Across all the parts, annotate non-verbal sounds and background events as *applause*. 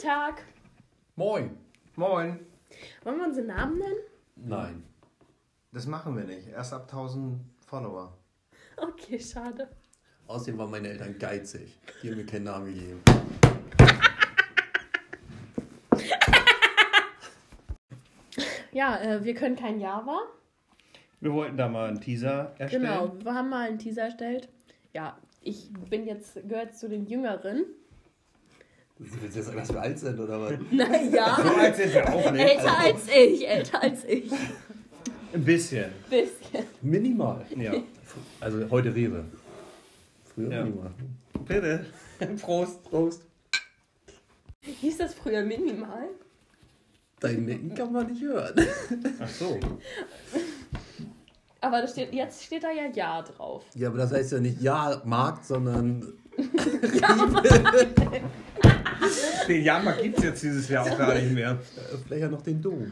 Tag. Moin. Moin. Wollen wir unseren Namen nennen? Nein. Das machen wir nicht. Erst ab 1000 Follower. Okay, schade. Außerdem waren meine Eltern geizig. Die haben mir keinen Namen gegeben. *laughs* Ja, äh, wir können kein Java. Wir wollten da mal einen Teaser erstellen. Genau, wir haben mal einen Teaser erstellt. Ja, ich bin jetzt, gehört zu den Jüngeren. Willst du jetzt sagen, dass wir alt sind oder was? *laughs* So Naja, alt sind wir auch nicht. älter als ich, älter als ich. Ein bisschen. Bisschen. Minimal. Ja. *laughs* Also heute Rewe. Früher Ja. minimal. Bitte. Prost. Prost. Hieß das früher minimal? Dein Nicken kann man nicht hören. Ach so. Aber das steht, jetzt steht da ja Ja drauf. Ja, aber das heißt ja nicht Ja, Markt, sondern *laughs* Den Jahrmarkt gibt es jetzt dieses Jahr auch gar nicht mehr. vielleicht ja noch den Dom.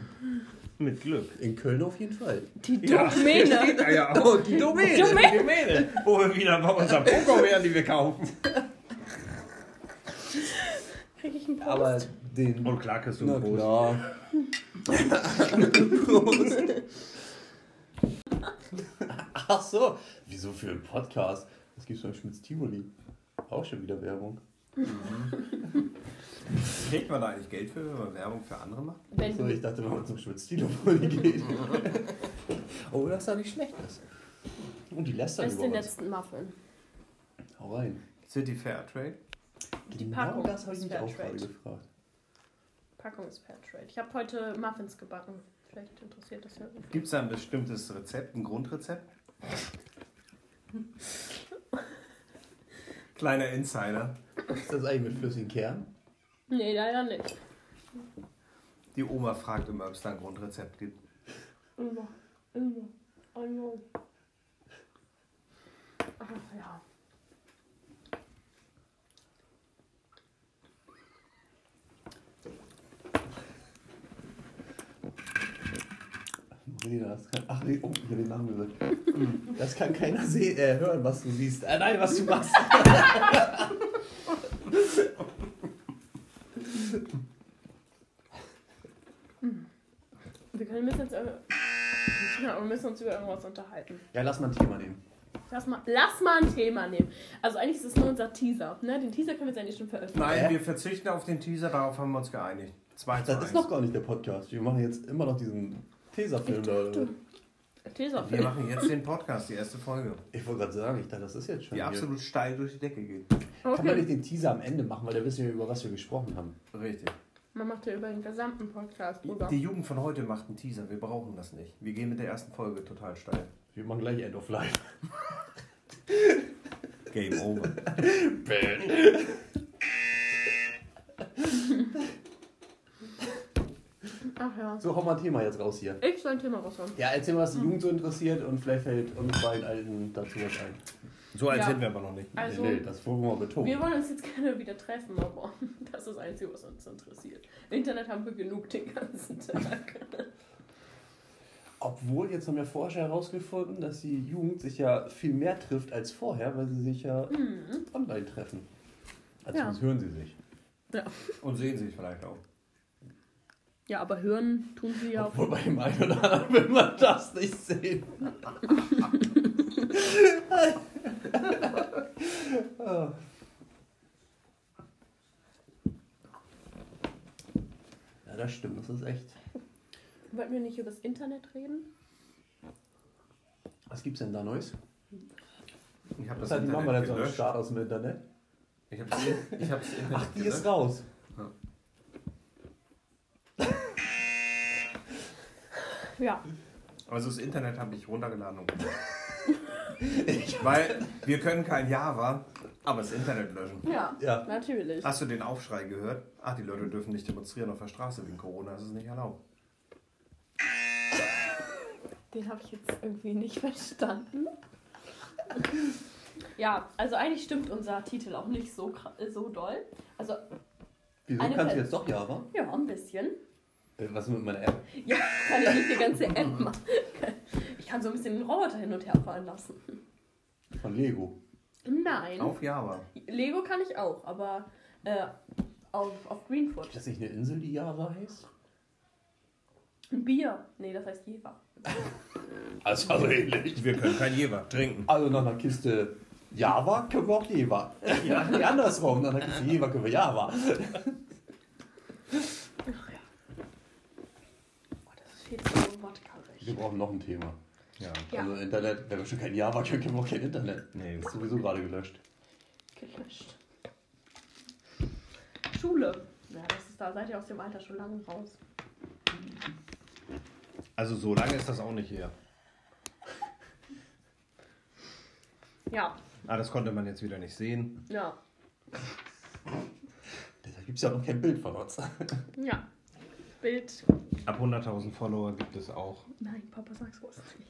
Mit Glück. In Köln auf jeden Fall. Die Ja, Domäne. steht da ja auch. die Domäne. Domäne. Die Domäne. Wo wir wieder bei unserem Poker wären, die wir kaufen. Krieg ich einen Post? Aber den. Und klar kriegst du einen Prost. klar. *laughs* Ach so. Wieso für einen Podcast? Das gibt's beim Schmitz Tivoli. Auch schon wieder Werbung. *laughs* Kriegt man da eigentlich Geld für, wenn man Werbung für andere macht? Wenn So, ich dachte, wenn man zum Schmitz Tivoli geht. *laughs* oh, das sah nicht schlecht aus. Und die lässt über den uns. letzten Muffin. Hau rein. Sind die Fairtrade? Die Genau Packung das habe ich ist mich auch Fairtrade. gerade gefragt. Packung ist Fairtrade. Ich habe heute Muffins gebacken. Vielleicht interessiert das ja. Gibt es da ein bestimmtes Rezept, ein Grundrezept? *laughs* Kleiner Insider. Ist das eigentlich mit flüssigen Kern? Nee, leider nicht. Die Oma fragt immer, ob es da ein Grundrezept gibt. Immer, immer. Know. Ach ja. Marina, das kann. Ach nee, oh, ich habe den Namen gesagt. Das kann keiner sehen, äh, hören, was du siehst. Äh, nein, was du machst. *laughs* Wir können müssen jetzt ja, wir müssen uns über irgendwas unterhalten. Ja, lass mal ein Thema nehmen. Lass mal, lass mal ein Thema nehmen. Also eigentlich ist es nur unser Teaser. Ne? Den Teaser können wir jetzt eigentlich schon veröffentlichen. Nein, wir verzichten auf den Teaser, darauf haben wir uns geeinigt. 2 zu Das 1. ist noch gar nicht der Podcast. Wir machen jetzt immer noch diesen Tesafilm da. Oder? Teaser. Wir machen jetzt den Podcast, die erste Folge, Ich wollte gerade sagen, ich dachte, das ist jetzt schon. die hier. absolut steil durch die Decke geht. Kann man Okay. nicht den Teaser am Ende machen, weil da wissen wir, über was wir gesprochen haben. Richtig. Man macht ja über den gesamten Podcast drüber. Die Jugend von heute macht einen Teaser, wir brauchen das nicht. Wir gehen mit der ersten Folge total steil. Wir machen gleich End of Life. Game over. *laughs* Ach ja. So, hau mal ein Thema jetzt raus hier. Ich soll ein Thema raushauen. Ja, erzähl mal, was die Jugend so interessiert und vielleicht fällt uns beiden Alten dazu was ein. So alt Ja. sind wir aber noch nicht. Also, nee, nee, das wollen wir mal betonen. wir wollen uns jetzt gerne wieder treffen, aber *laughs* das ist das Einzige, was uns interessiert. Internet haben wir genug den ganzen Tag. *laughs* Obwohl, jetzt haben ja Forscher herausgefunden, dass die Jugend sich ja viel mehr trifft als vorher, weil sie sich ja online treffen. Also Ja. sonst hören sie sich. Und sehen sich vielleicht auch. Ja, aber hören tun sie ja auch. Obwohl bei dem einen oder anderen will man das nicht sehen. Ah. *laughs* ja, das stimmt, das ist echt. Wollten wir nicht über das Internet reden? Was gibt's denn da Neues? Ich habe Was das hat die Mama denn Internet so einen gelöscht. Start aus dem Internet? Ich habe das, ich hab das Internet Ach, die ist gelöscht. raus. Ja. Also das Internet habe ich runtergeladen und. Weil wir können kein Java, aber das Internet löschen. Ja, Ja. natürlich. Hast du den Aufschrei gehört? Ach, die Leute dürfen nicht demonstrieren auf der Straße wegen Corona, das ist nicht erlaubt. Den habe ich jetzt irgendwie nicht verstanden. Ja, also eigentlich stimmt unser Titel auch nicht so, kra- so doll. Also, Wieso Eine kannst du jetzt doch Java? ja, ein bisschen. Was mit meiner App? Ja, kann ich nicht die ganze App *laughs* machen. Ich kann so ein bisschen den Roboter hin und her fahren lassen. Von Lego. Nein. Auf Java. Lego kann ich auch, aber äh, auf, auf Greenfoot. Ist das nicht eine Insel, die Java heißt? Ein Bier. Nee, das heißt Jever. *laughs* Also, also ähnlich. Wir können kein Jever trinken. Also nach einer Kiste Java können wir auch Jeva. Ja, *laughs* andersrum. Nach einer Kiste Jeva können wir Java. Ach ja. Oh, das ist viel zu wortkarrig. Wir brauchen noch ein Thema. Ja. Ja. Also Internet, wenn wir schon kein Java können, können wir auch kein Internet. Nee. Ist sowieso gerade gelöscht. Gelöscht. Schule. Ja, das ist, da seid ihr aus dem Alter schon lange raus. Also so lange ist das auch nicht her. *laughs* Ja, Ah, das konnte man jetzt wieder nicht sehen. ja, Da gibt es ja auch noch kein Bild von uns. ja. Bild. Ab 100.000 Follower gibt es auch Nein, Papa, sag's was *laughs*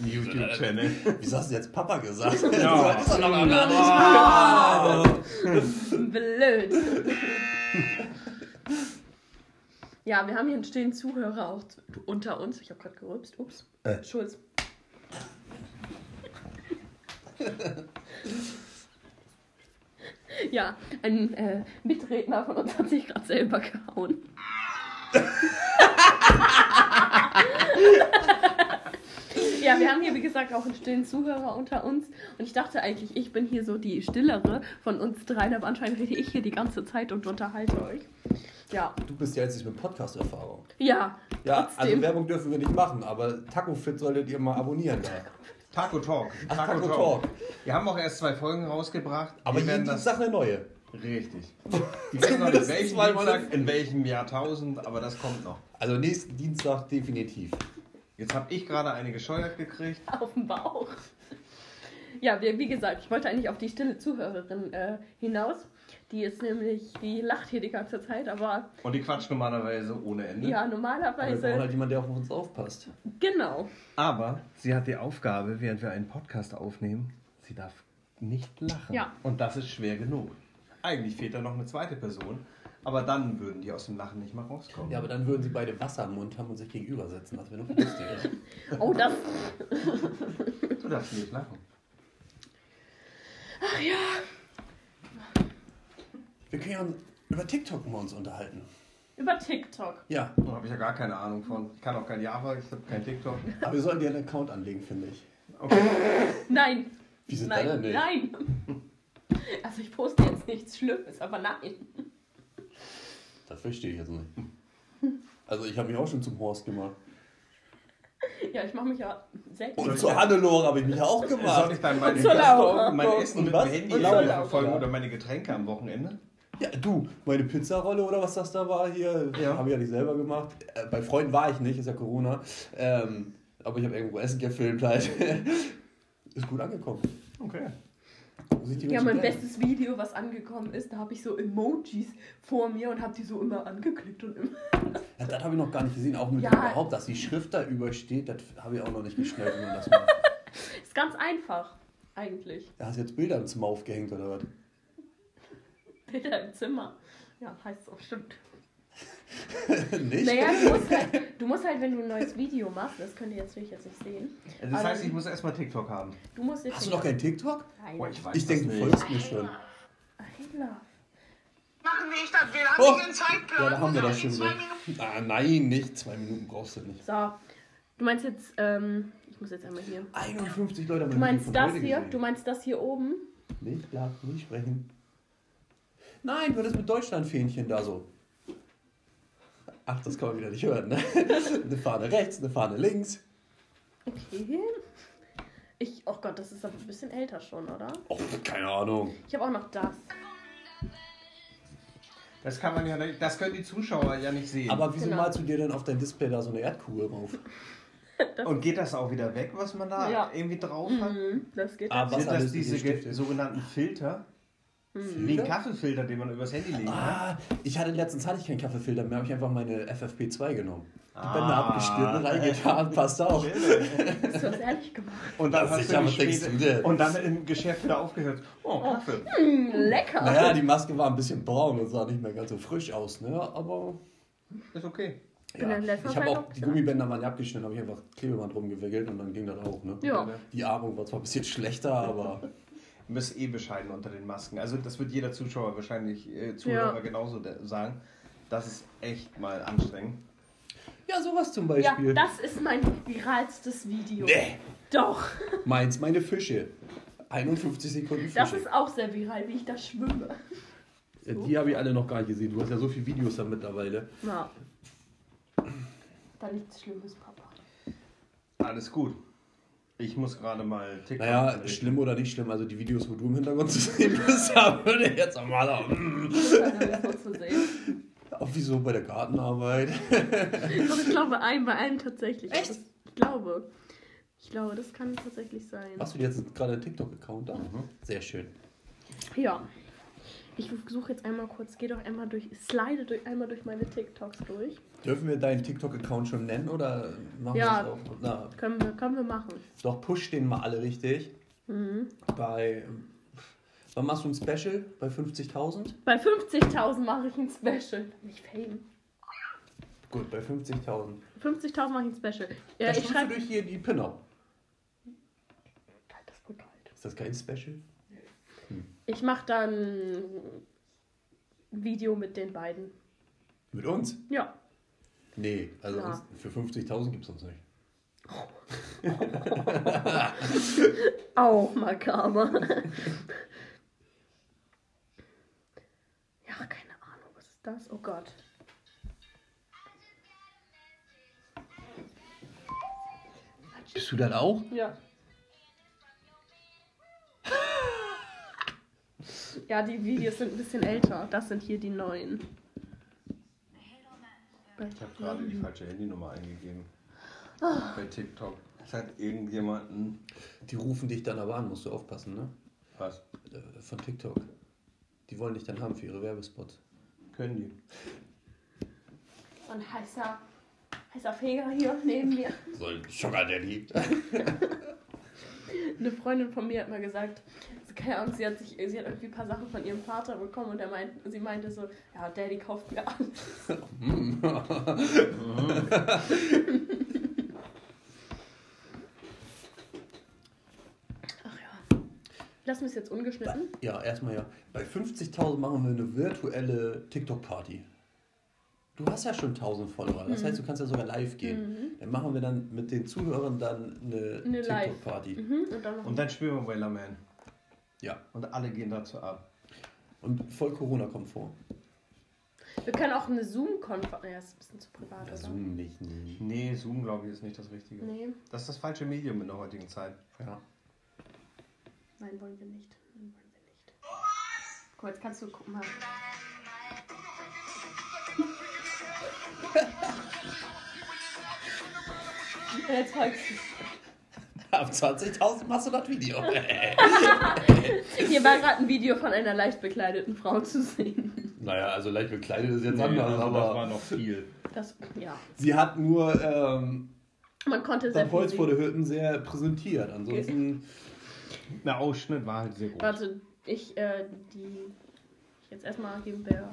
nicht. YouTube-Channel. Wieso hast du jetzt Papa gesagt? Ja. *laughs* Das ist doch noch gar nicht. Blöd. Ja, wir haben hier einen stillen Zuhörer auch unter uns. Ich habe gerade gerülpst. Ups. Äh. Schulz. Ja, ein äh, Mitredner von uns hat sich gerade selber gehauen. *laughs* *laughs* ja, wir haben hier, wie gesagt, auch einen stillen Zuhörer unter uns. Und ich dachte eigentlich, ich bin hier so die stillere von uns dreien, aber anscheinend rede ich hier die ganze Zeit und unterhalte euch. Ja, Du bist ja jetzt mit Podcast-Erfahrung. ja, Ja, also trotzdem. Werbung dürfen wir nicht machen, aber Taco Fit solltet ihr mal abonnieren da. Taco Talk. Ach, Taco Talk. Wir haben auch erst zwei Folgen rausgebracht. Aber wir jeden Dienstag eine neue. Richtig. Die wissen noch nicht *laughs* welchen Dienstag, in welchem Jahrtausend, aber das kommt noch. Also nächsten Dienstag definitiv. Jetzt habe ich gerade eine gescheuert gekriegt. *laughs* auf dem Bauch. Ja, wie, wie gesagt, ich wollte eigentlich auf die stille Zuhörerin äh, hinaus. Die ist nämlich, die lacht hier die ganze Zeit, aber Und die quatscht normalerweise ohne Ende. ja, Aber wir brauchen normalerweise. halt jemanden, der auf uns aufpasst. Genau. Aber sie hat die Aufgabe, während wir einen Podcast aufnehmen, sie darf nicht lachen. Ja. Und das ist schwer genug. Eigentlich fehlt da noch eine zweite Person. Aber dann würden die aus dem Lachen nicht mal rauskommen. Ja, aber dann würden sie beide Wasser im Mund haben und sich gegenüber sitzen. Das wäre noch lustiger. *laughs* Oh, das. Du darfst nicht lachen. Ach ja. Wir können ja über TikTok mal uns unterhalten. Über TikTok. Ja, Da habe ich ja gar keine Ahnung von. Ich kann auch kein Java, ich habe kein TikTok. aber wir sollten dir einen Account anlegen, finde ich. Okay. Nein. Wieso nein, nein. Also ich poste nichts Schlimmes, aber nein. Das verstehe ich jetzt nicht. Also ich habe mich auch schon zum Horst gemacht. Ja, ich mache mich ja selbst. Und zur Hannelore habe ich mich auch Soll gemacht. ich dann meine, Laura. mein Essen Und mit was? dem Handy verfolgen oder meine Getränke am Wochenende? Ja, du, meine Pizzarolle oder was das da war hier, Ja. habe ich ja nicht selber gemacht. Äh, bei Freunden war ich nicht, ist ja Corona. Ähm, aber ich habe irgendwo Essen gefilmt halt. *laughs* ist gut angekommen. Okay. Ja, mein bestes Video, was angekommen ist, da habe ich so Emojis vor mir und habe die so immer angeklickt und immer. Ja, das habe ich noch gar nicht gesehen. Auch mit Ja. überhaupt, dass die Schrift da übersteht, das habe ich auch noch nicht geschnallt, wie man das macht. *laughs* Ist ganz einfach, eigentlich. Da hast du jetzt Bilder im Zimmer aufgehängt oder was? Bilder im Zimmer. Ja, heißt so, stimmt. *laughs* nicht? Naja, du musst, halt, du musst halt, wenn du ein neues Video machst, das könnt ihr jetzt natürlich jetzt nicht sehen. Also Das Aber- heißt, ich muss erstmal TikTok haben. Du musst jetzt. Hast du noch kein TikTok? Nein. Boah, ich weiß Ich denke, das du nicht. folgst mir schon. Love. Machen wir ich das? Wir haben Oh. nicht den Zeitplan. Ja, da haben wir das schon. Ah, nein, nicht. Zwei Minuten brauchst du nicht. So. Du meinst jetzt, ähm, ich muss jetzt einmal hier. 51 Leute haben Du mein meinst das heute hier? gesehen. Du meinst das hier oben? Nicht lachen, nicht sprechen. Nein, du das mit Deutschlandfähnchen da so. Ach, das kann man wieder nicht hören, ne? *laughs* Eine Fahne rechts, eine Fahne links. Okay. Ich, oh Gott, das ist aber ein bisschen älter schon, oder? Oh, keine Ahnung. Ich habe auch noch das. Das kann man ja nicht, das können die Zuschauer ja nicht sehen. Aber wieso Genau. malst du dir denn auf dein Display da so eine Erdkugel drauf? *laughs* Und geht das auch wieder weg, was man da Ja. irgendwie drauf hat? Mhm, das geht. Ah, jetzt. was Sind das alles diese ge- sogenannten Filter? Wie ein Kaffeefilter, den man übers Handy legen kann? Ah, ich hatte letztens hatte ich keinen Kaffeefilter mehr, habe ich einfach meine FFP2 genommen. Die Ah. Bänder abgeschnitten, reingetan, *laughs* passt auch. Hast du das ehrlich gemacht? Und dann Ja, hast sicher, du was die denkst später-? Und dann im Geschäft wieder aufgehört. Oh, Kaffee. Hm, lecker. Naja, die Maske war ein bisschen braun und sah nicht mehr ganz so frisch aus, ne? Aber Ist okay. ja. in letzter ich habe Zeit auch die. Gummibänder waren ja abgeschnitten, habe ich einfach Klebeband rumgewickelt und dann ging das auch, ne? Ja. Die Atmung war zwar ein bisschen schlechter, aber *laughs* bist eh bescheiden unter den Masken. Also das wird jeder Zuschauer wahrscheinlich, äh, Zuhörer Ja. genauso sagen. Das ist echt mal anstrengend. Ja, sowas zum Ja, Beispiel. das ist mein viralstes Video. Nee. Doch. Meins, meine Fische. 51 Sekunden Fische. Das ist auch sehr viral, wie ich da schwimme. Ja, die habe ich alle noch gar nicht gesehen. Du hast ja so viele Videos da mittlerweile. Na. Da nichts Schlimmes, Papa. Alles gut. Ich muss gerade mal TikTok. Naja, anrichten. schlimm oder nicht schlimm. Also die Videos, wo du im Hintergrund *laughs* zu sehen bist, da würde ich jetzt mal *laughs* mm, sehen. auch wie so bei der Gartenarbeit. Doch, ich glaube, ein bei einem tatsächlich. Echt? Das, ich glaube. Ich glaube, das kann tatsächlich sein. Hast du jetzt gerade einen TikTok-Account da? Sehr schön. Ja. Ich suche jetzt einmal kurz, geh doch einmal durch, slide durch, einmal durch meine TikToks durch. Dürfen wir deinen TikTok-Account schon nennen oder machen Ja. wir das auch? Können wir, können wir machen. doch, push den mal alle richtig. Mhm. Bei. Wann machst du ein Special? Bei 50.000? Bei 50.000 mache ich ein Special. Nicht Fame. Gut, bei 50.000. 50.000 mache ich ein Special. Ja, Da ich schreibe. durch hier die Pinner. Ist das kein Special? Ich mache dann ein Video mit den beiden. Mit uns? Ja. Nee, also Ja. uns, für 50.000 gibt es uns nicht. *laughs* Auch makaber. ja, keine Ahnung, was ist das? Oh Gott. Bist du das auch? Ja. *laughs* Ja, die Videos sind ein bisschen älter. Das sind hier die neuen. Ich habe gerade die falsche Handynummer eingegeben. Ah. Bei TikTok. Es hat irgendjemanden. Die rufen dich dann aber an, musst du aufpassen, ne? Was? Äh, Von TikTok. Die wollen dich dann haben für ihre Werbespots. Können die? So ein heißer, heißer Feger hier neben mir. So ein Sugar Daddy. *laughs* Eine Freundin von mir hat mal gesagt, keine Ahnung, sie hat, sich, sie hat irgendwie ein paar Sachen von ihrem Vater bekommen und er meint, sie meinte so, ja, Daddy kauft mir alles. Ach ja. Lassen wir es jetzt ungeschnitten. Ja, erstmal ja. Bei 50.000 machen wir eine virtuelle TikTok-Party. Du hast ja schon 1000 Follower, das heißt, du kannst ja sogar live gehen. Dann machen wir dann mit den Zuhörern dann eine, Eine. TikTok-Party. Mhm. Und dann Und dann spielen wir Wellerman. Ja. Und alle gehen dazu ab. Und voll Corona-komfort. Wir können auch eine Zoom-Konferenz. Ja, ist ein bisschen zu privat, Ja, oder? Zoom nicht. Nee. Nee, Zoom, glaube ich, ist nicht das Richtige. Nee, Das ist das falsche Medium in der heutigen Zeit. Ja. nein, wollen wir nicht. Nein, wollen wir nicht. Guck mal, jetzt kannst du gucken mal. *laughs* Jetzt folgst du. *laughs* Ab 20.000 machst du das Video. *laughs* Hier war gerade ein Video von einer leicht bekleideten Frau zu sehen. naja, also leicht bekleidet ist jetzt Nee, anders, also das war aber noch viel. Das, ja. sie hat nur ähm, Man konnte sehr das Holz vor der Hütten sehr präsentiert. Ansonsten, Der Ausschnitt war halt sehr groß. Warte, ich, äh, die. Jetzt erstmal geben wir.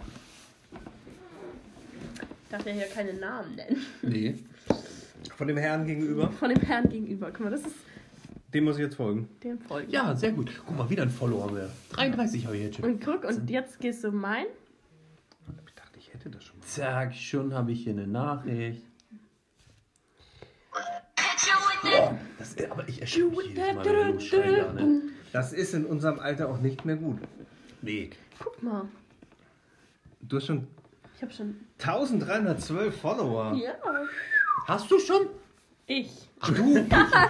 Ich darf ja hier keine Namen nennen. nee. *laughs* Von dem Herrn gegenüber, Von dem Herrn gegenüber. Guck mal, das ist dem muss ich jetzt folgen. dem Folgen. Ja, sehr gut. Guck mal, wieder ein Follower mehr. 33 habe ich jetzt schon. Und guck, und jetzt gehst du mein. Ich dachte, ich hätte das schon mal. Zack, schon habe ich hier eine Nachricht. Boah, das, aber ich erschrecke mich jedes Mal, wenn du schreien da, ne? Das ist in unserem Alter auch nicht mehr gut. Nee. Guck mal. Du hast schon Ich habe schon. 1312 Follower. Ja. Hast du schon? *laughs* Ich.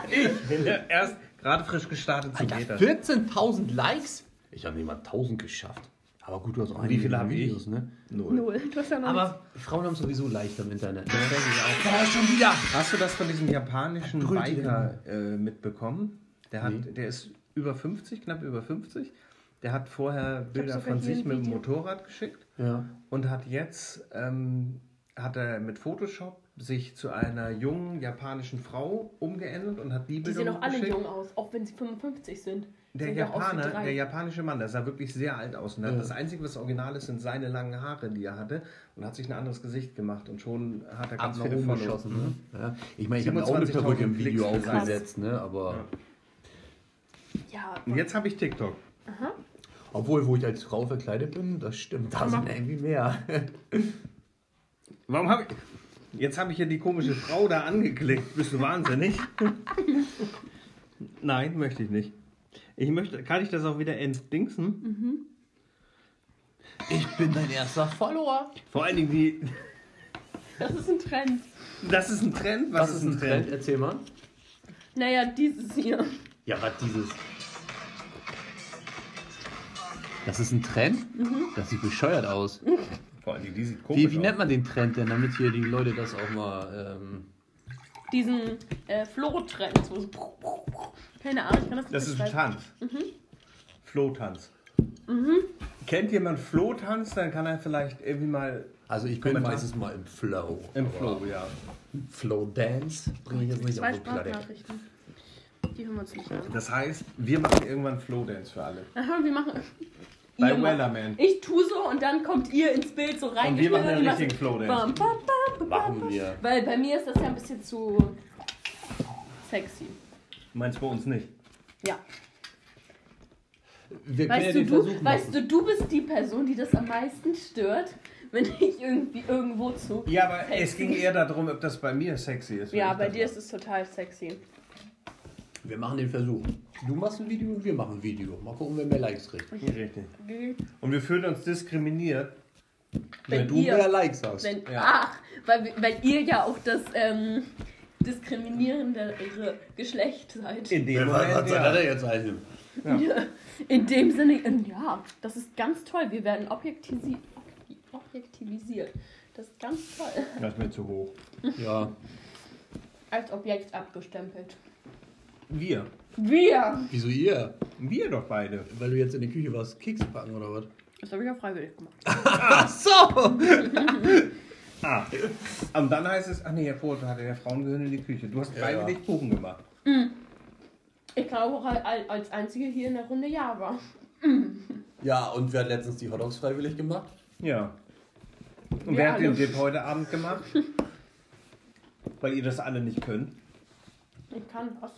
Ich bin ja erst gerade frisch gestartet zu Alter, Beta. 14.000 Likes? Ich habe nicht mal 1000 geschafft. Aber gut, du hast auch Wie viele habe ich? Videos, ne? Null. Null. Du hast ja noch Aber Frauen haben sowieso leicht im Internet. Ne? Das denke ich auch. Da schon wieder. Hast du das von diesem japanischen Brüllt Biker äh, mitbekommen? Der, hat, Nee. der ist über 50, knapp über 50. Der hat vorher Bilder von sich mit dem. Motorrad geschickt Ja. und hat jetzt ähm, hat er mit Photoshop sich zu einer jungen japanischen Frau umgeändert und hat die Die Bilder sehen auch alle jung aus, auch wenn sie 55 sind. Der Sehen Japaner, der japanische Mann, der sah wirklich sehr alt aus. Und Ja. Das Einzige, was original ist, sind seine langen Haare, die er hatte. Und hat sich ein anderes Gesicht gemacht. Und schon hat er ganz nach viele oben geschossen, ne? Ja. Ich meine, ich habe auch eine 27.000 Perücke im Video Klicks aufgesetzt, ne? Aber Ja, Und jetzt habe ich TikTok. Obwohl, wo ich als Frau verkleidet bin, das stimmt, da sind irgendwie mehr. Warum habe ich. Jetzt habe ich hier die komische Frau da angeklickt. Bist du wahnsinnig? Nein, möchte ich nicht. Ich möchte. Kann ich das auch wieder entdingsen? Ich bin dein erster Follower. Vor allen Dingen die. Das ist ein Trend. Das ist ein Trend? Was ist ein Trend? Erzähl mal. Naja, dieses hier. Ja, was dieses. Das ist ein Trend? Das sieht bescheuert aus. Vor Dingen die sieht komisch Wie, wie aus. nennt man den Trend denn, damit hier die Leute das auch mal. Ähm, Diesen äh, Flo-Trend. So, so, keine Ahnung, ich kann das nicht Das ist ein. Tanz. Flohtanz. Kennt jemand Flohtanz? Dann kann er vielleicht irgendwie mal also, ich bin meistens mal im Flow. im Flow, ja. Flow Dance bringe ich jetzt nicht Zwei auf die Platte. Die hören wir uns nicht an. Das heißt, wir machen irgendwann Flowdance für alle. Aha, *laughs* wir machen. Bei Ihr Wellerman. Ich tue so und dann kommt ihr ins Bild so rein. Und wir machen den richtigen bam, bam, Machen wir. Weil bei mir ist das ja ein bisschen zu sexy. Meinst bei uns nicht? Ja. Wir können ja Weißt du, den du, Versuch weißt du, du bist die Person, die das am meisten stört, *laughs* wenn ich irgendwie irgendwo zu. Ja, aber sexy- es ging eher darum, ob das bei mir sexy ist. Ja, bei dir mache. ist es total sexy. Wir machen den Versuch. Du machst ein Video und wir machen ein Video. Mal gucken, wer mehr Likes kriegt. Richtig. Und wir fühlen uns diskriminiert. Wenn du ihr- mehr Likes hast. Wenn, Ja. Ach, weil, weil ihr ja auch das ähm, diskriminierendere Geschlecht seid. In dem Ja, was, was Moment, soll ja. das denn jetzt heißen? In dem Sinne, ähm, ja, das ist ganz toll. Wir werden objektivisi objektivisiert. Das ist ganz toll. Das ist mir zu hoch. Ja. Als Objekt abgestempelt. Wir. Wir! Wieso ihr? Wir doch beide. Weil du jetzt in der Küche warst, Keks backen oder was? Das habe ich ja freiwillig gemacht. *laughs* Ach so! *laughs* Ah. Und dann heißt es, ach nee, Herr Poth hatte der Frauen gehören in die Küche. Du hast Ja, freiwillig Kuchen gemacht. Ich glaube auch al- als Einzige hier in der Runde ja war. Ja, und wer hat letztens die Hotdogs freiwillig gemacht? Ja. Und wer hat den alle. Dip heute Abend gemacht? *laughs* Weil ihr das alle nicht könnt. Ich kann was.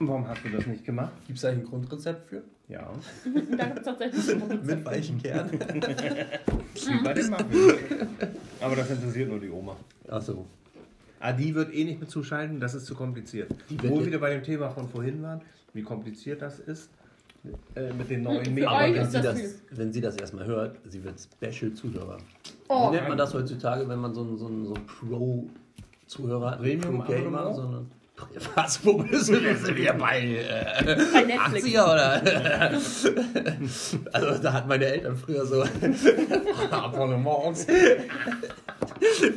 Warum hast du das nicht gemacht? Gibt es da eigentlich ein Grundrezept für? Ja. *laughs* Da gibt es tatsächlich ein Rezept. Mit weichen Kern? Wie bei den Muffins. Aber das interessiert nur die Oma. Ach so. Ah, die wird eh nicht mit zuschalten, das ist zu kompliziert. Wo wir wieder bei dem Thema von vorhin waren, wie kompliziert das ist äh, mit den neuen Medien. wenn sie, das wenn sie das erstmal hört, sie wird Special-Zuhörer. Oh, Wie nennt man das heutzutage, wenn man so einen so einen- so einen Pro-Zuhörer hat? Premium Pro-Gamer, Abonnement? sondern. Was? Wo bist du jetzt wieder bei? Äh, bei Netflix. 80er oder? *laughs* also da hatten meine Eltern früher so *laughs* Abonnements,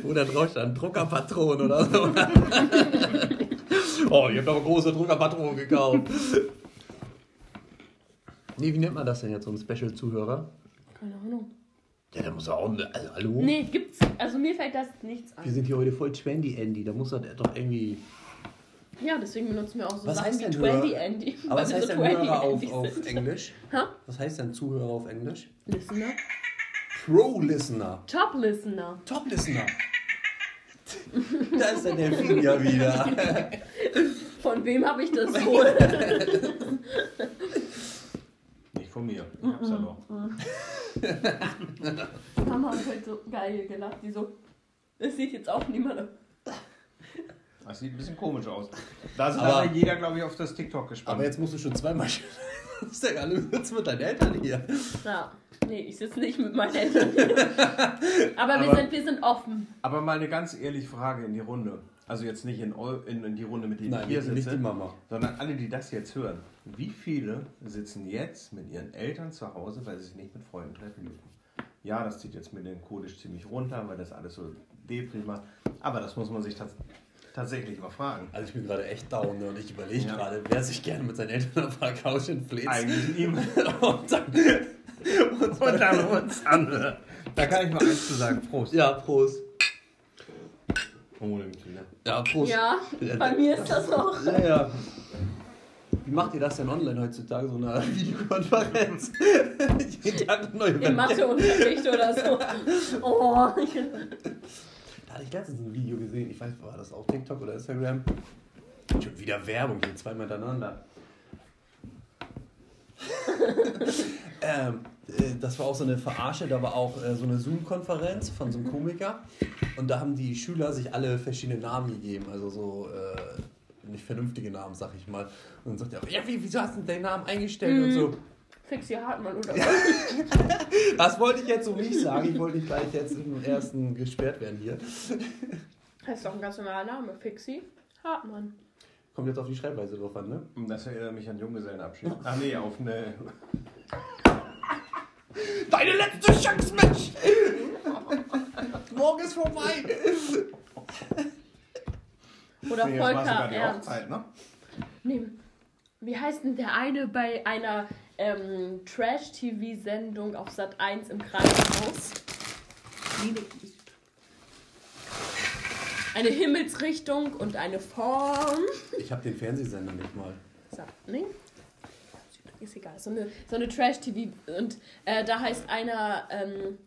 wo dann drauf stand Druckerpatron oder so. *laughs* oh, ich habe doch große Druckerpatronen gekauft. Nee, wie nennt man das denn jetzt, so ein Special-Zuhörer? Keine Ahnung. Ja, da muss er auch. Also, hallo? Nee, gibt's. Also mir fällt das nichts Wir an. sind hier heute voll trendy, Andy. Da muss er doch irgendwie. Ja, deswegen benutzen wir auch so Was Sachen heißt wie denn 20 Hörer? Andy. Aber was wir heißt so denn 20 Hörer auf, auf. Englisch? Ha? Was heißt denn Zuhörer auf Englisch? Listener? Pro-Listener. Top Listener. Top-Listener. *laughs* da ist der Delfin ja wieder. *laughs* Von wem habe ich das wohl? Nicht von mir. Ich hab's ja noch. Mama hat heute so geil gelacht. Die so, das sieht jetzt auch niemand. Das sieht ein bisschen komisch aus. *laughs* Da ist Aber- aber jeder, glaube ich, auf das TikTok gespannt. Aber jetzt musst du schon zweimal. *laughs* Das ist ja egal, du sitzt mit deinen Eltern hier. Ja, nee, ich sitze nicht mit meinen Eltern. *laughs* Aber, wir, Aber- sind, wir sind offen. Aber mal eine ganz ehrliche Frage in die Runde. Also jetzt nicht in, in, in die Runde, mit denen Nein, ich hier nicht die sitze, Mama. sondern alle, die das jetzt hören. Wie viele sitzen jetzt mit ihren Eltern zu Hause, weil sie sich nicht mit Freunden treffen dürfen? Ja, das zieht jetzt melancholisch ziemlich runter, weil das alles so deprimierend macht. Aber das muss man sich tats tatsächlich mal fragen. Also ich bin gerade echt down ne? und ich überlege Ja. gerade, wer sich gerne mit seinen Eltern auf der Couch entfläht. Eigentlich *laughs* ihm. Und dann, Und dann uns an. Da kann ich mal eins zu sagen. Prost. ja, Prost. Kinder. Ja, Prost. Ja, bei mir ist das auch. Ja, ja. Wie macht ihr das denn online heutzutage, so eine *laughs* Videokonferenz? *laughs* Jeden Tag eine neue Im. Matheunterricht oder so. Oh, ich, Da hatte ich letztens ein Video gesehen, ich weiß, war das auf TikTok oder Instagram? Schon wieder Werbung, hier zweimal hintereinander. *laughs* ähm, äh, das war auch so eine Verarsche, da war auch äh, so eine Zoom-Konferenz von so einem Komiker und da haben die Schüler sich alle verschiedene Namen gegeben, also so äh, nicht vernünftige Namen, sag ich mal. Und dann sagt er, ja, wie, wieso hast du deinen Namen eingestellt und so. Fixi Hartmann oder was? *laughs* Das wollte ich jetzt so nicht sagen, ich wollte nicht gleich jetzt im ersten gesperrt werden hier. Das ist doch ein ganz normaler Name. Fixi Hartmann. Kommt jetzt auf die Schreibweise drauf an, ne? Das erinnert mich an Junggesellenabschied. Ach nee, auf eine. Deine letzte Chance, Mensch! Morgen ist vorbei! Oder Nee, Volker die Ernst. Hochzeit, ne? Nee. Wie heißt denn der eine bei einer ähm, Trash-TV-Sendung auf Sat 1 im Krankenhaus? Eine Himmelsrichtung und eine Form. Ich habe den Fernsehsender nicht mal. Sag, nee? Ist egal. So eine, so eine Trash-TV. Und äh, da heißt einer ähm,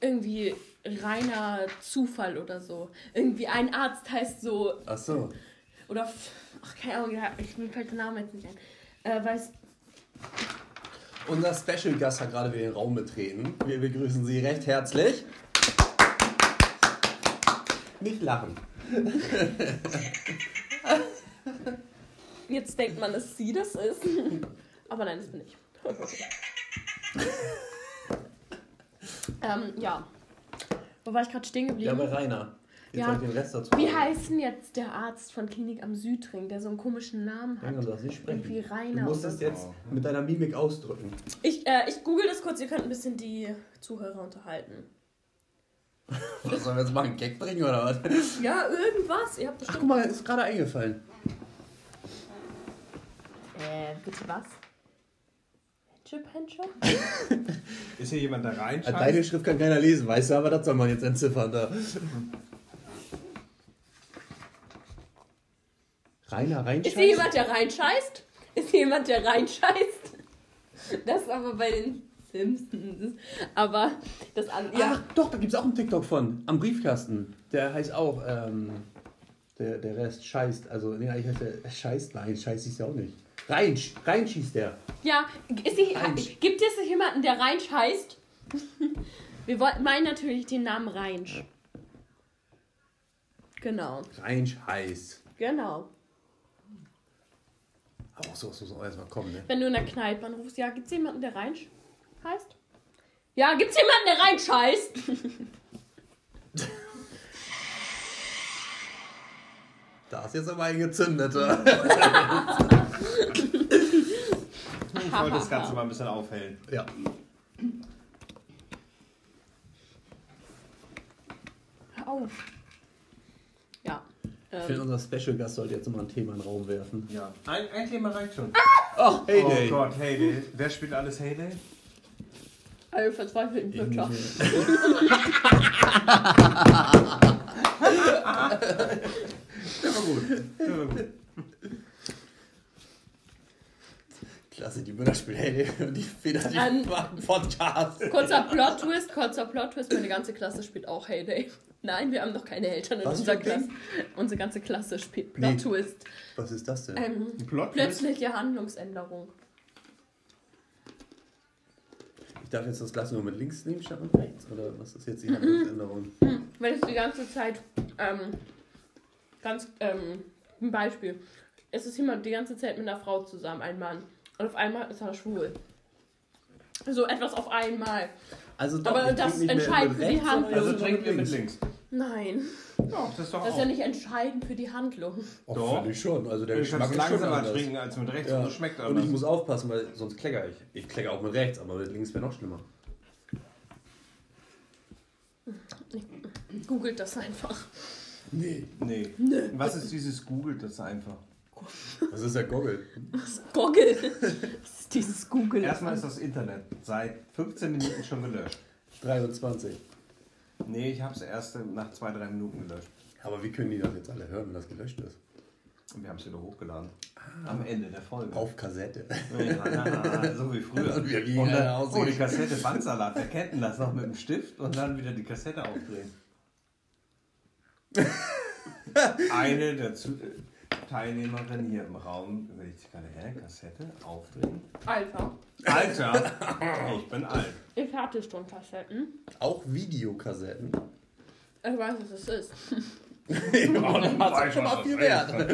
irgendwie reiner Zufall oder so. Irgendwie ein Arzt heißt so Ach so. oder, ach, keine Ahnung, ich, mir fällt der Name jetzt nicht ein. Äh, weiß, Unser Special Gast hat gerade wieder den Raum betreten. Wir begrüßen Sie recht herzlich. Nicht lachen. jetzt denkt man, dass sie das ist. Aber nein, das bin ich. ähm, ja. Wo war ich gerade stehen Ja, geblieben? bei Rainer. Jetzt Ja. den Rest dazu Wie heißt denn jetzt der Arzt von Klinik am Südring, der so einen komischen Namen hat? du darfst nicht sprechen. Irgendwie Du Rainer musst oder es so. jetzt mit deiner Mimik ausdrücken. Ich, äh, ich google das kurz, ihr könnt ein bisschen die Zuhörer unterhalten. Was sollen wir jetzt machen? Gag bringen oder was? Ja, irgendwas. Ihr habt Ach, guck mal, ist gerade eingefallen. Äh, bitte was? Chip Hencho? Ist hier jemand da rein? Deine Schrift kann keiner lesen, weißt du, aber das soll man jetzt entziffern da. Rainer Ist hier reinscheißt? jemand, der reinscheißt? Ist hier jemand, der reinscheißt? Das ist aber bei den Simpsons. Aber das an. Ja, Ja. doch, da gibt es auch einen TikTok von. Am Briefkasten. Der heißt auch, ähm, der, der Rest scheißt. Also, nee, eigentlich heißt der scheißt. Nein, scheißt ist ja auch nicht. Rein, rein schießt der. Ja, ist Reinsch. gibt es jemanden, der reinscheißt? *laughs* Wir wollten meinen natürlich den Namen Reinsch. Genau, Rein scheißt. genau. Aber auch so, so, so erstmal kommen, ne? Wenn du in der Kneipe anrufst, ja, gibt's jemanden, der Reinsch heißt? Ja, gibt's jemanden, der reinscheißt? *laughs* Da ist jetzt aber ein gezündeter. Ich wollte das Ganze mal ein bisschen aufhellen. ja. Hör auf. Ich finde, Ähm, unser Special Gast sollte jetzt mal ein Thema in den Raum werfen. Ja. Ein, ein Thema reicht schon. Ach, hey, oh hey. Gott, Heyday. Wer spielt alles Heyday? alle verzweifelten Butcher. Der *laughs* war gut. Klasse, die Mütter spielt hey, hey, und die Feder, die Ähm, machen Podcast. Kurzer Plot-Twist, kurzer Plot-Twist, meine ganze Klasse spielt auch Heyday. Nein, wir haben noch keine Eltern in Was unserer Klasse. Unsere ganze Klasse spielt Nee. Plot-Twist. Was ist das denn? Ähm, Plot plötzliche Handlungsänderung. Ich darf jetzt das Glas nur mit links nehmen statt mit rechts? Oder was ist jetzt die Handlungsänderung? Wenn es die ganze Zeit, ähm, ganz, ähm, ein Beispiel. Es ist jemand die ganze Zeit mit einer Frau zusammen, ein Mann. Und auf einmal ist er schwul. So etwas auf einmal. Also doch, Aber das trinke nicht mehr entscheidet für die Handlung. Also trinken wir mit links. Nein, Ja, das ist doch das ist auch. ja nicht entscheidend für die Handlung. Oh, Doch. finde ich schon. Also der Du Geschmack kannst ist schon langsamer anders. trinken als mit rechts Ja. und das schmeckt Und anders. ich muss aufpassen, weil sonst klecker ich. Ich klecke auch mit rechts, aber mit links wäre noch schlimmer. Googelt das einfach. Nee. Nee. Was ist dieses Google das einfach? Was ist der Goggle? Goggle. Was ist dieses Google? Erstmal ist das Internet seit 15 Minuten schon gelöscht. 23. Nee, ich habe es erst nach zwei, drei Minuten gelöscht. Aber wie können die das jetzt alle hören, wenn das gelöscht ist? Und wir haben es wieder hochgeladen. Am Ende der Folge. Auf Kassette. Ja, so wie früher. *laughs* Und wir gingen Und dann, oh, die Kassette Bandsalat. Wer kennt denn das noch mit dem Stift und dann wieder die Kassette aufdrehen? *laughs* Eine der, Teilnehmerin hier im Raum, will ich gerade her, Kassette aufdrehen. Alter, Alter, ich bin alt. ich hatte schon Kassetten. Auch Videokassetten. Ich weiß, was es ist. *laughs* ja, das macht schon mal viel wert. Ja,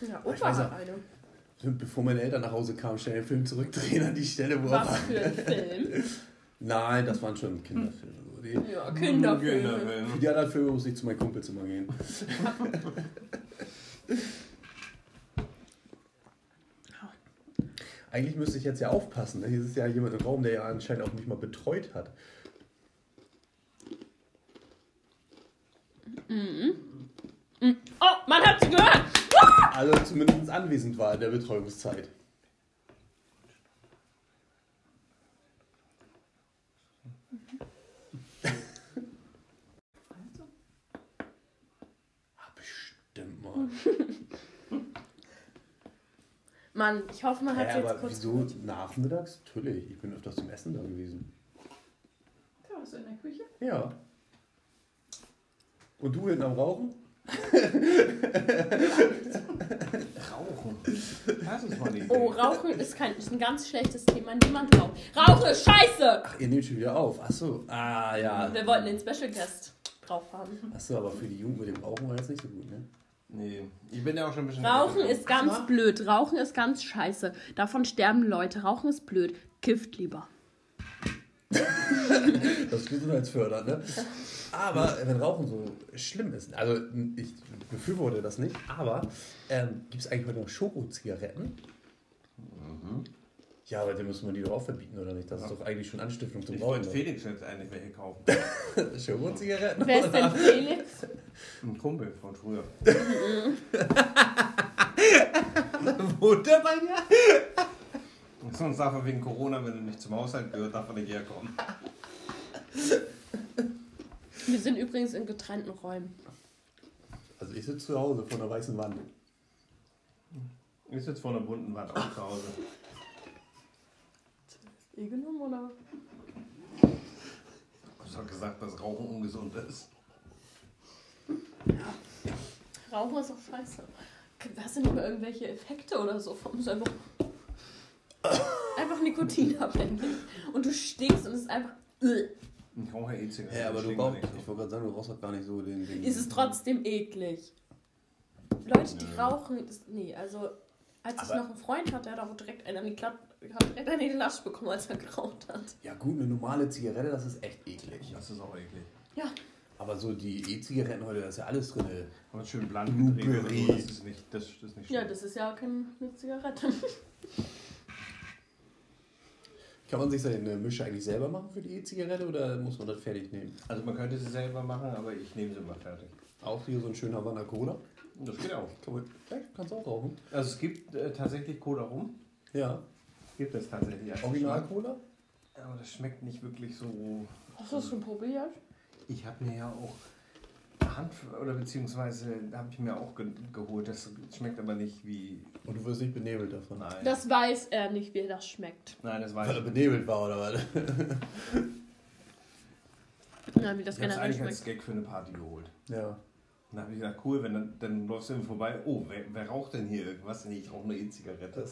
Ich Opa hat auch. eine. Bevor meine Eltern nach Hause kamen, schnell den Film zurückdrehen an die Stelle, wo er Was war. für ein Film. Nein, das waren schon Kinderfilme. Die, Ja, Kinderfilme. Kinderfilm. für die anderen Filme muss ich zu meinen Kumpels immer gehen. *laughs* Eigentlich müsste ich jetzt ja aufpassen. Ne? Hier ist ja jemand im Raum, der ja anscheinend auch nicht mal betreut hat. Oh, man hat sie gehört! Also zumindest anwesend war in der Betreuungszeit. Ah, bestimmt mal. *laughs* Mann, ich hoffe, man hat Hä, sie jetzt aber kurz wieso nachmittags? Natürlich, ich bin öfters zum Essen da gewesen. Da warst du in der Küche? Ja. Und du hinten am Rauchen? Rauchen. Das ist mal Idee. Oh, Rauchen ist, kein, ist ein ganz schlechtes Thema. Niemand raucht. Rauchen ist scheiße! Ach, ihr nehmt schon wieder auf. Ach so. Ah, ja. Wir wollten den Special Guest drauf haben. Ach so, aber für die Jugend mit dem Rauchen war jetzt nicht so gut, ne? Nee, ich bin ja auch schon ein bisschen. Rauchen ist ganz Aber- blöd. Rauchen ist ganz scheiße. Davon sterben Leute. Rauchen ist blöd. Kifft lieber. *laughs* Das ist gesundheitsfördernd, ne? Aber wenn Rauchen so schlimm ist, also ich befürworte das nicht, aber ähm, gibt es eigentlich heute noch Schokozigaretten? Ja, aber dann müssen wir die doch auch verbieten, oder nicht? Das ist doch eigentlich schon Anstiftung zum Ich Rauchen. wollte Felix jetzt eigentlich welche kaufen. *laughs* Schokozigaretten? Wer ist denn Felix? Ein Kumpel von früher. *laughs* Wohnt der bei dir? Sonst darf er wegen Corona, wenn er nicht zum Haushalt gehört, darf er nicht herkommen. Wir sind übrigens in getrennten Räumen. Also ich sitze zu Hause vor einer weißen Wand. Ich sitze vor einer bunten Wand auch zu Hause. Eh genommen, oder? Du hast doch gesagt, dass Rauchen ungesund ist. Rauchen ist auch scheiße. Hast du nicht mal irgendwelche Effekte oder so? Ist einfach, einfach nikotinabhängig. Und du stinkst und es ist einfach. Ich rauche ja eh Zigaretten. Ja, aber du so. ich wollte gerade sagen, du brauchst doch gar nicht so den... den Ist es trotzdem eklig. Leute, die Nö. rauchen, ist, nee, also als ich Aber- noch einen Freund hatte, der hat auch direkt einen an die Klappe, hat direkt einen in die Lasche bekommen, als er geraucht hat. Ja gut, eine normale Zigarette, das ist echt eklig. Das ist auch eklig. Ja, Aber so die E-Zigaretten heute, da ist ja alles drin. Aber schön blank so, Blueberry. das ist nicht, das, das ist nicht ja, schlimm. das ist ja keine Zigarette. Kann man sich seine Mische eigentlich selber machen für die E-Zigarette oder muss man das fertig nehmen? Also man könnte sie selber machen, aber ich nehme sie immer fertig. Auch hier so ein schöner Havana Cola. Das geht auch. Kann man, ja, kannst du auch rauchen. Also es gibt äh, tatsächlich Cola rum. Ja. Gibt es tatsächlich. als Original. Cola? Aber das schmeckt nicht wirklich so. Hast du das schon probiert? Ich habe mir ja auch Hand oder beziehungsweise habe ich mir auch ge geholt. Das schmeckt aber nicht wie. Und du wirst nicht benebelt davon. Nein. Das weiß er nicht, wie das schmeckt. Nein, das weiß Weil er ich. nicht. benebelt war oder was? Na, wie das Ich habe es generell eigentlich als schmeckt. Gag für eine Party geholt. Ja. Dann habe ich gedacht, cool, wenn dann, dann läufst du irgendwie vorbei. Oh, wer, wer raucht denn hier irgendwas? Nee, ich rauche eine E-Zigarette.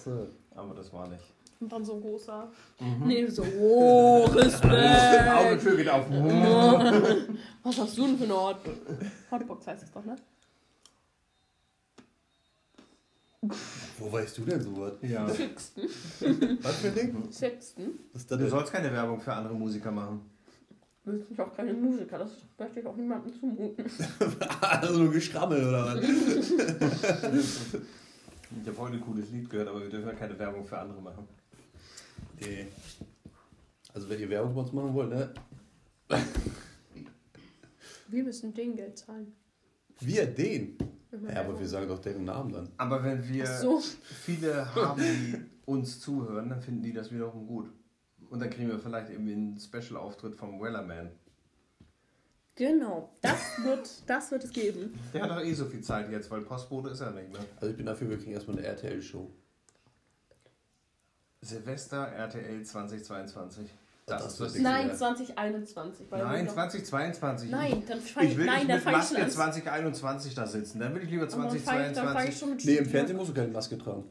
Aber das war nicht. Und dann so ein großer. Mhm. Nee, so, oh, *laughs* Respekt. Augetür geht auf. *laughs* Was hast du denn für eine Hot Hotbox heißt das doch, ne? wo weißt du denn sowas? Ja. Sixten. Was für ein Ding? Sixten. Was ist das Du denn? sollst keine Werbung für andere Musiker machen. Wir sind auch keine Musiker, das möchte ich auch niemandem zumuten. *laughs* also nur Geschrammel oder was? Ich habe heute ein cooles Lied gehört, aber wir dürfen ja keine Werbung für andere machen. Nee. Also wenn ihr Werbung bei uns machen wollt, ne? Wir müssen denen Geld zahlen. Wir den. Ja, aber wir sagen doch deren Namen dann. Aber wenn wir so. viele haben, die uns zuhören, dann finden die das wiederum gut. Und dann kriegen wir vielleicht irgendwie einen Special-Auftritt vom Wellerman. Genau, das wird, das wird es geben. Der hat doch eh so viel Zeit jetzt, weil Postbote ist er nicht mehr. Also ich bin dafür, wir kriegen erstmal eine RTL-Show. Silvester RTL 2022. Das, Das ist lustig. Nein, Ja. 2021. weil Nein, wir noch- 2022. Nein, dann fang Ich ich, will nein, nicht dann mit ich Maske schon an. 2021 da sitzen. Dann will ich lieber Aber dann fang ich- Dann fang ich 2022, Nee, im. Fernsehen musst du keine Maske tragen.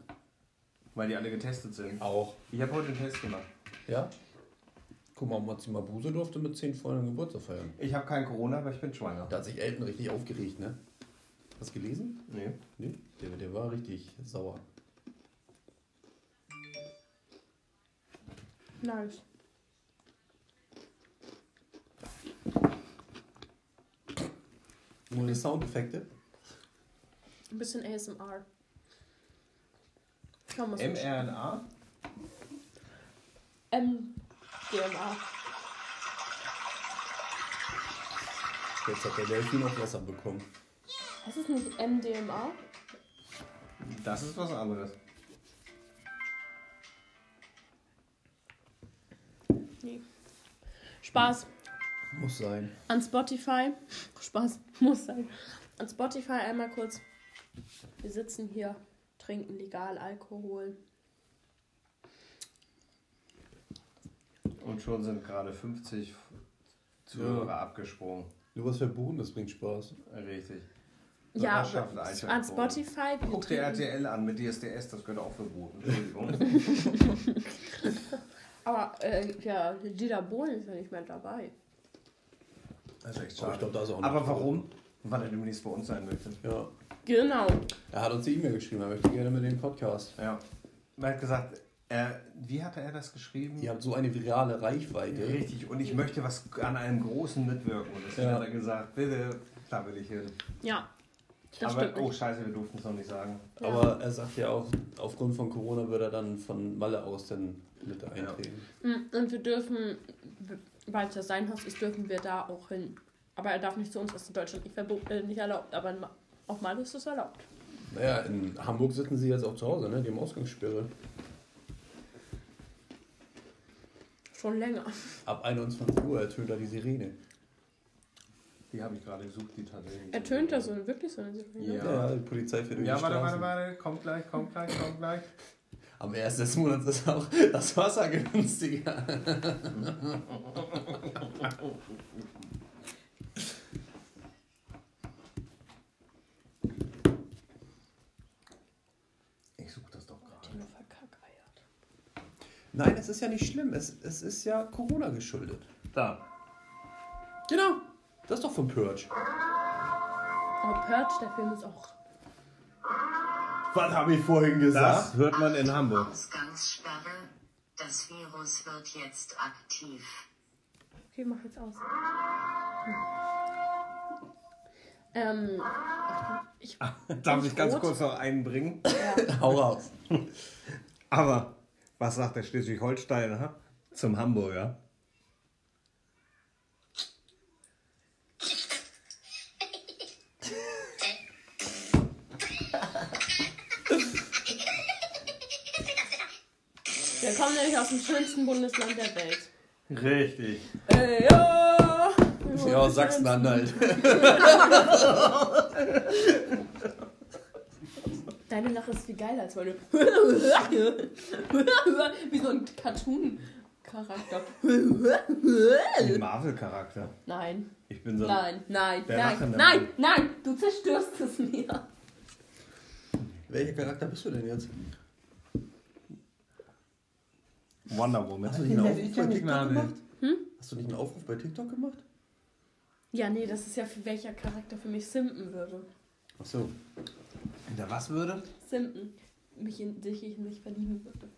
weil die alle getestet sind. Auch. Ich habe heute einen Test gemacht. Ja? Guck mal, Mazima Buse durfte mit 10 Freunden Geburtstag feiern. Ich habe kein Corona, aber ich bin schwanger. Da hat sich Elton richtig aufgeregt, ne? Hast du gelesen? Nee. Nee, der, der war richtig sauer. Nice. Ohne Soundeffekte. Ein bisschen ASMR. Schau mal, so mRNA? MDMA. Jetzt hat der Delfin noch Wasser bekommen. Was ist nicht MDMA? Das ist was anderes. Nee. Spaß. Muss sein. An Spotify. Spaß. Muss sein. An Spotify einmal kurz. Wir sitzen hier, trinken legal Alkohol. Und schon sind gerade 50 Zuhörer abgesprungen. Nur was verbuchen, das bringt Spaß. Richtig. Ja, aber Alter, an. Spotify. Guck dir RTL an mit DSDS, das gehört auch verboten. Entschuldigung. *laughs* *laughs* *laughs* Aber äh, ja, Dieter Bohlen ist ja nicht mehr dabei. Das ist echt Aber ich schade. glaube, da ist auch noch Aber drin. warum? Weil er demnächst bei uns sein möchte. Ja. Genau. Er hat uns eine E-Mail geschrieben, er möchte gerne mit dem Podcast. Ja. Er hat gesagt, er, wie hatte er das geschrieben? Ihr habt so eine virale Reichweite. Richtig, und ich möchte was an einem Großen mitwirken. Und deswegen Ja. hat er gesagt, bitte, da will ich hin. Ja. Das Aber, stimmt oh scheiße, wir durften es noch nicht sagen. Ja. Aber er sagt ja auch, aufgrund von Corona wird er dann von Malle aus dann mit eintreten. Mm, Und wir dürfen, weil es ja sein Haus ist, dürfen wir da auch hin. Aber er darf nicht zu uns, das ist in Deutschland nicht, verbo- äh, nicht erlaubt. Aber in Ma- auch mal ist es erlaubt. Naja, in Hamburg sitzen sie jetzt auch zu Hause, ne? Die haben Ausgangssperre. Schon länger. Ab 21 Uhr ertönt da die Sirene. Die habe ich gerade gesucht, die tatsächlich. Ertönt da so wirklich so eine Sirene? Ja. Ja, die Polizei fährt durch Ja, die warte, warte, warte, kommt gleich, kommt gleich, kommt gleich. Am 1. des Monats ist auch das Wasser günstiger. Ich suche das doch gerade. Die nur verkackeiert. Nein, es ist ja nicht schlimm. Es, es ist ja Corona geschuldet. Da. Genau. Das ist doch von Purge. Aber Purge, der Film ist auch. Was habe ich vorhin Das hört man in Hamburg. Ausgangssperre. Das Virus wird jetzt aktiv. Okay, mach jetzt aus. Ähm. Ich, Darf Bin ich ganz rot? kurz noch einbringen? ja. *laughs* Hau raus. Aber was sagt der Schleswig-Holsteiner zum Hamburger? Nämlich aus dem schönsten Bundesland der Welt. Richtig. Ey, ja! Ja, Sachsen-Anhalt. *laughs* Deine Lache ist viel geiler als meine. *laughs* Wie so ein Cartoon-Charakter. Ein Marvel-Charakter. Nein, Ich bin so. nein, nein, nein, nein, nein, du zerstörst es mir. Welcher Charakter bist du denn jetzt? Wonder Woman. Hast du nicht einen Aufruf bei TikTok gemacht? Hm? Hast du nicht einen Aufruf bei TikTok gemacht? Ja, nee, das ist ja für welcher Charakter für mich simpen würde. Ach so. In der was würde? Simpen. Mich in dich ich nicht verlieben würde.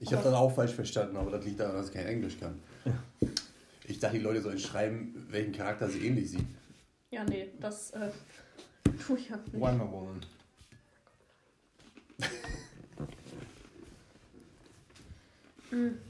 Ich habe das auch falsch verstanden, aber das liegt daran, dass ich kein Englisch kann. *laughs* Ich dachte, die Leute sollen schreiben, welchen Charakter sie ähnlich sieht. Ja, nee, das äh, tue ich ja nicht. Wonder Woman. *laughs* Hm.